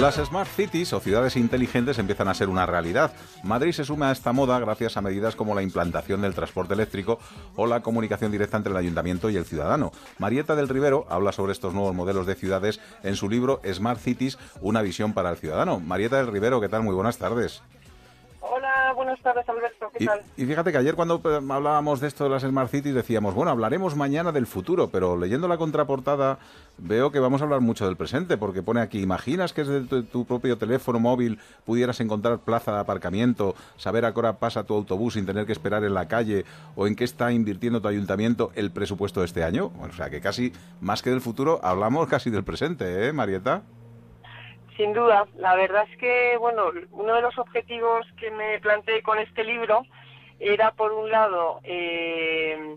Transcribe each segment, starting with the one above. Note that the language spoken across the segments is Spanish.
Las Smart Cities o ciudades inteligentes empiezan a ser una realidad. Madrid se suma a esta moda gracias a medidas como la implantación del transporte eléctrico o la comunicación directa entre el ayuntamiento y el ciudadano. Marieta del Rivero habla sobre estos nuevos modelos de ciudades en su libro Smart Cities, una visión para el ciudadano. Marieta del Rivero, ¿qué tal? Muy buenas tardes. Buenas tardes, Alberto. ¿Qué Y, tal? y fíjate que ayer cuando eh, hablábamos de esto de las Smart Cities decíamos, bueno, hablaremos mañana del futuro, pero leyendo la contraportada veo que vamos a hablar mucho del presente, porque pone aquí, ¿imaginas que desde tu, tu propio teléfono móvil pudieras encontrar plaza de aparcamiento, saber a qué hora pasa tu autobús sin tener que esperar en la calle, o en qué está invirtiendo tu ayuntamiento el presupuesto de este año? Bueno, o sea que casi, más que del futuro, hablamos casi del presente, ¿eh, Marieta? Sin duda, la verdad es que, bueno, uno de los objetivos que me planteé con este libro era, por un lado, eh,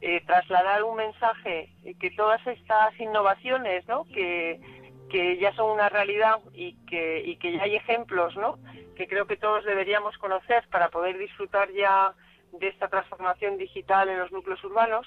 eh, trasladar un mensaje que todas estas innovaciones, ¿no? Que, que ya son una realidad y que, y que ya hay ejemplos, ¿no? Que creo que todos deberíamos conocer para poder disfrutar ya de esta transformación digital en los núcleos urbanos.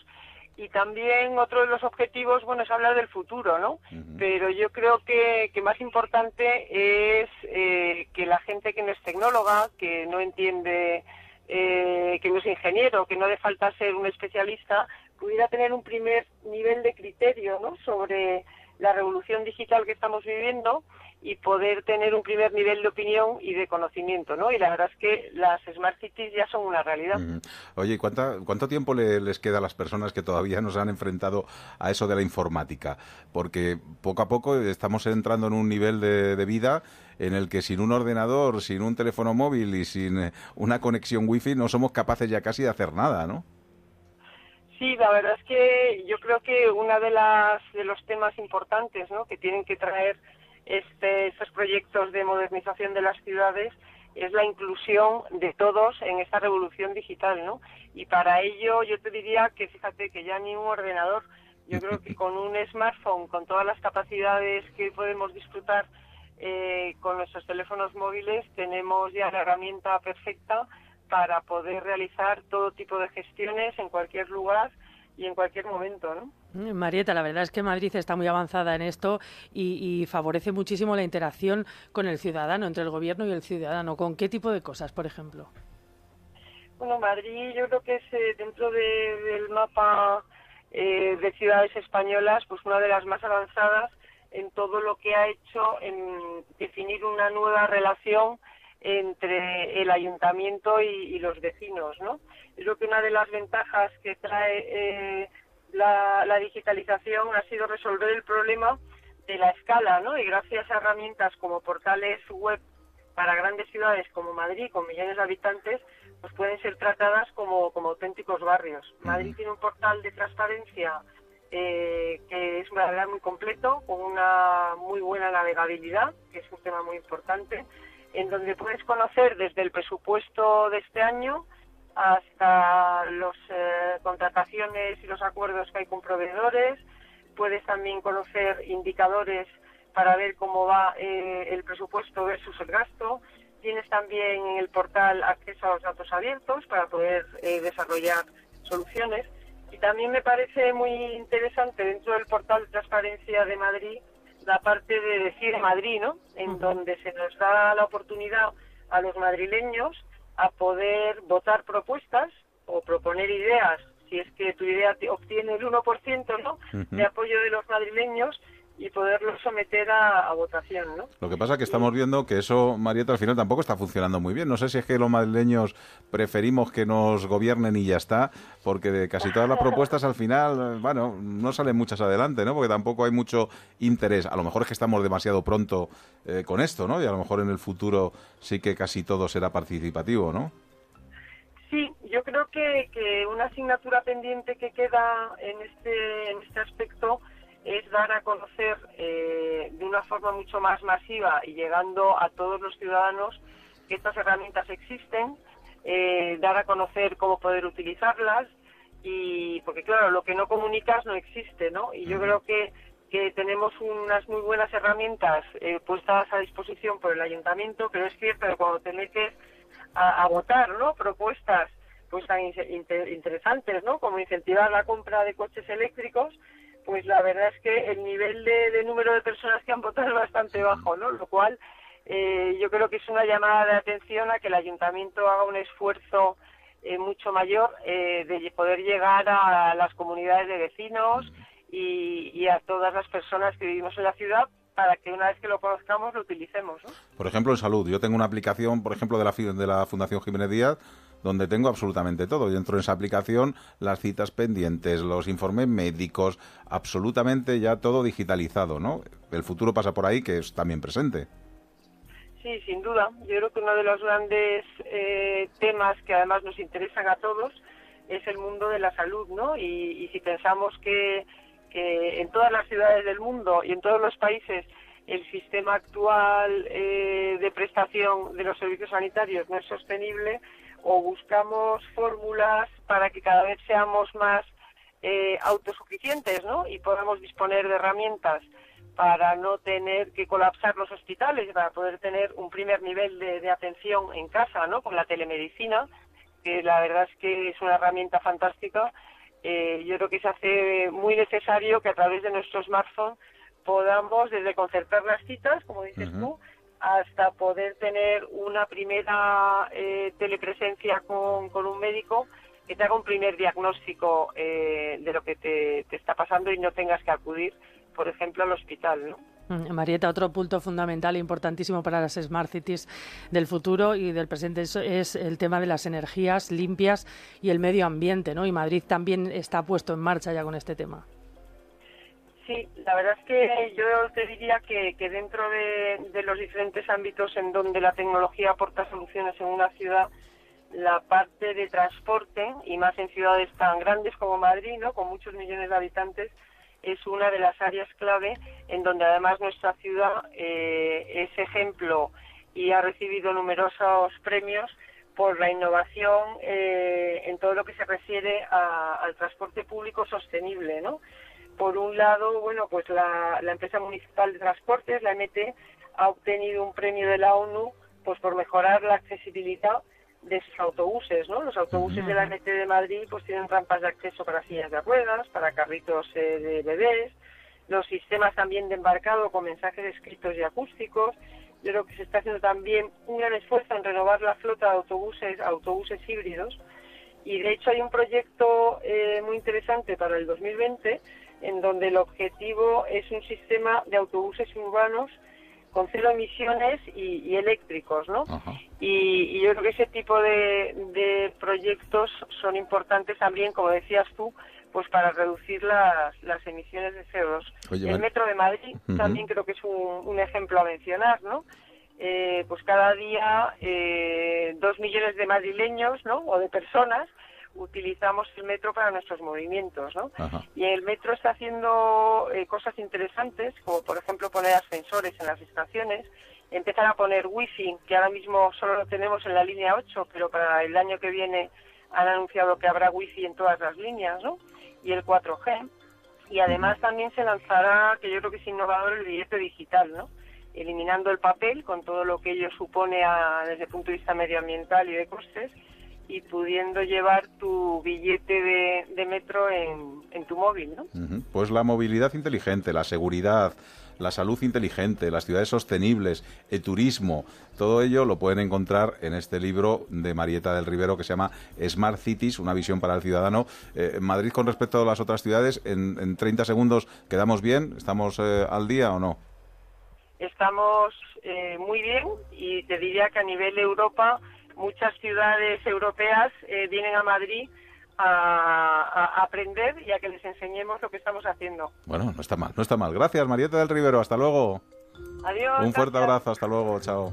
Y también otro de los objetivos, bueno, es hablar del futuro, ¿no? Pero yo creo que, que más importante es eh, que la gente que no es tecnóloga, que no entiende, eh, que no es ingeniero, que no hace falta ser un especialista, pudiera tener un primer nivel de criterio, ¿no? Sobre la revolución digital que estamos viviendo y poder tener un primer nivel de opinión y de conocimiento, ¿no? Y la verdad es que las Smart Cities ya son una realidad. Oye, ¿y cuánta- ¿cuánto tiempo le- les queda a las personas que todavía no se han enfrentado a eso de la informática? Porque poco a poco estamos entrando en un nivel de, de vida en el que sin un ordenador, sin un teléfono móvil y sin eh, una conexión wifi no somos capaces ya casi de hacer nada, ¿no? Sí, la verdad es que yo creo que uno de las de los temas importantes, ¿no? que tienen que traer este, estos proyectos de modernización de las ciudades es la inclusión de todos en esta revolución digital, ¿no? Y para ello yo te diría que fíjate que ya ni un ordenador, yo creo que con un smartphone, con todas las capacidades que podemos disfrutar eh, con nuestros teléfonos móviles, tenemos ya la herramienta perfecta para poder realizar todo tipo de gestiones en cualquier lugar y en cualquier momento, ¿no? Marieta, la verdad es que Madrid está muy avanzada en esto y, favorece muchísimo la interacción con el ciudadano, entre el gobierno y el ciudadano. ¿Con qué tipo de cosas, por ejemplo? Bueno, Madrid yo creo que es eh, dentro de- del mapa eh, de ciudades españolas, pues una de las más avanzadas en todo lo que ha hecho en definir una nueva relación entre el ayuntamiento y, y los vecinos, ¿no? Creo que una de las ventajas que trae eh, la, la digitalización ha sido resolver el problema de la escala, ¿no? Y gracias a herramientas como portales web para grandes ciudades como Madrid, con millones de habitantes, pues pueden ser tratadas como, como auténticos barrios. Madrid tiene un portal de transparencia eh, que es una verdad muy completo, con una muy buena navegabilidad, que es un tema muy importante, en donde puedes conocer desde el presupuesto de este año hasta las contrataciones y los acuerdos que hay con proveedores, puedes también conocer indicadores para ver cómo va eh, el presupuesto versus el gasto. Tienes también en el portal acceso a los datos abiertos para poder eh, desarrollar soluciones. Y también me parece muy interesante dentro del portal de transparencia de Madrid la parte de decir Madrid, ¿no? En donde se nos da la oportunidad a los madrileños a poder votar propuestas o proponer ideas, si es que tu idea obtiene el 1%, ¿no? De apoyo de los madrileños y poderlo someter a, a votación, ¿no? Lo que pasa es que estamos viendo que eso, Marieta, al final tampoco está funcionando muy bien. No sé si es que los madrileños preferimos que nos gobiernen y ya está, porque de casi todas las propuestas al final, bueno, no salen muchas adelante, ¿no? Porque tampoco hay mucho interés. A lo mejor es que estamos demasiado pronto eh, con esto, ¿no? Y a lo mejor en el futuro sí que casi todo será participativo, ¿no? Sí, yo creo que, que una asignatura pendiente que queda en este, en este aspecto es dar a conocer eh, de una forma mucho más masiva y llegando a todos los ciudadanos que estas herramientas existen, eh, dar a conocer cómo poder utilizarlas y porque claro, lo que no comunicas no existe, ¿no? Y yo creo que que tenemos unas muy buenas herramientas eh, puestas a disposición por el ayuntamiento, pero es cierto que cuando te metes a, a votar, ¿no? Propuestas pues tan in- inter- interesantes, ¿no? Como incentivar la compra de coches eléctricos, pues la verdad es que el nivel de, número de personas que han votado es bastante bajo, ¿no? Lo cual eh, yo creo que es una llamada de atención a que el ayuntamiento haga un esfuerzo eh, mucho mayor eh, de poder llegar a las comunidades de vecinos y, a todas las personas que vivimos en la ciudad para que una vez que lo conozcamos lo utilicemos. Por ejemplo, en salud. Yo tengo una aplicación, por ejemplo, de la, de la Fundación Jiménez Díaz donde tengo absolutamente todo. Y dentro de esa aplicación las citas pendientes, los informes médicos, absolutamente ya todo digitalizado, ¿no? El futuro pasa por ahí, que es también presente. Sí, sin duda. Yo creo que uno de los grandes eh, temas que además nos interesan a todos es el mundo de la salud, ¿no? Y, si pensamos que, en todas las ciudades del mundo y en todos los países el sistema actual eh, de prestación de los servicios sanitarios no es sostenible, o buscamos fórmulas para que cada vez seamos más eh, autosuficientes, ¿no? Y podamos disponer de herramientas para no tener que colapsar los hospitales, para poder tener un primer nivel de, atención en casa, ¿no? Con la telemedicina, que la verdad es que es una herramienta fantástica. Eh, yo creo que se hace muy necesario que a través de nuestro smartphone podamos desde concertar las citas, como dices tú, hasta poder tener una primera eh, telepresencia con, con un médico que te haga un primer diagnóstico eh, de lo que te, te, está pasando y no tengas que acudir por ejemplo, al hospital. ¿no? Mm, Marieta, otro punto fundamental e importantísimo para las Smart Cities del futuro y del presente es, el tema de las energías limpias y el medio ambiente, ¿no? Y Madrid también está puesto en marcha ya con este tema. Sí, la verdad es que yo te diría que, dentro de, de, los diferentes ámbitos en donde la tecnología aporta soluciones en una ciudad, la parte de transporte, y más en ciudades tan grandes como Madrid, ¿no? con muchos millones de habitantes, es una de las áreas clave en donde además nuestra ciudad eh, es ejemplo y ha recibido numerosos premios por la innovación eh, en todo lo que se refiere al transporte público sostenible, ¿no? Por un lado, bueno, pues la, la empresa municipal de transportes, la MT, ha obtenido un premio de la ONU pues por mejorar la accesibilidad de sus autobuses, ¿no? Los autobuses de la MT de Madrid pues tienen rampas de acceso para sillas de ruedas, para carritos eh, de bebés, los sistemas también de embarcado con mensajes escritos y acústicos. Yo creo que se está haciendo también un gran esfuerzo en renovar la flota de autobuses, autobuses híbridos. Y de hecho hay un proyecto eh, muy interesante para el 2020 en donde el objetivo es un sistema de autobuses urbanos con cero emisiones y, eléctricos, ¿no? Y, yo creo que ese tipo de, proyectos son importantes también, como decías tú, pues para reducir las, las emisiones de CO2. el Metro de Madrid también creo que es un, ejemplo a mencionar, ¿no? Eh, pues cada día eh, dos millones de madrileños, ¿no? O de personas utilizamos el metro para nuestros movimientos, ¿no? Y el metro está haciendo eh, cosas interesantes, como por ejemplo poner ascensores en las estaciones, empezar a poner wifi, que ahora mismo solo lo tenemos en la línea 8, pero para el año que viene han anunciado que habrá wifi en todas las líneas, ¿no? Y el 4G. Y además también se lanzará, que yo creo que es innovador, el billete digital, ¿no? Eliminando el papel con todo lo que ello supone desde el punto de vista medioambiental y de costes y pudiendo llevar tu billete de, metro en, tu móvil, ¿no? Pues la movilidad inteligente, la seguridad, la salud inteligente, las ciudades sostenibles, el turismo, todo ello lo pueden encontrar en este libro de Marieta del Rivero que se llama Smart Cities, una visión para el ciudadano. Eh, Madrid con respecto a las otras ciudades, en, en 30 segundos, ¿quedamos bien? ¿Estamos eh, al día o no? Estamos eh, muy bien y te diría que a nivel Europa muchas ciudades europeas eh, vienen a Madrid a, aprender y a que les enseñemos lo que estamos haciendo. Bueno, no está mal, no está mal. Gracias, Marieta del Rivero. Hasta luego. Adiós. Un fuerte abrazo. Hasta luego. Chao.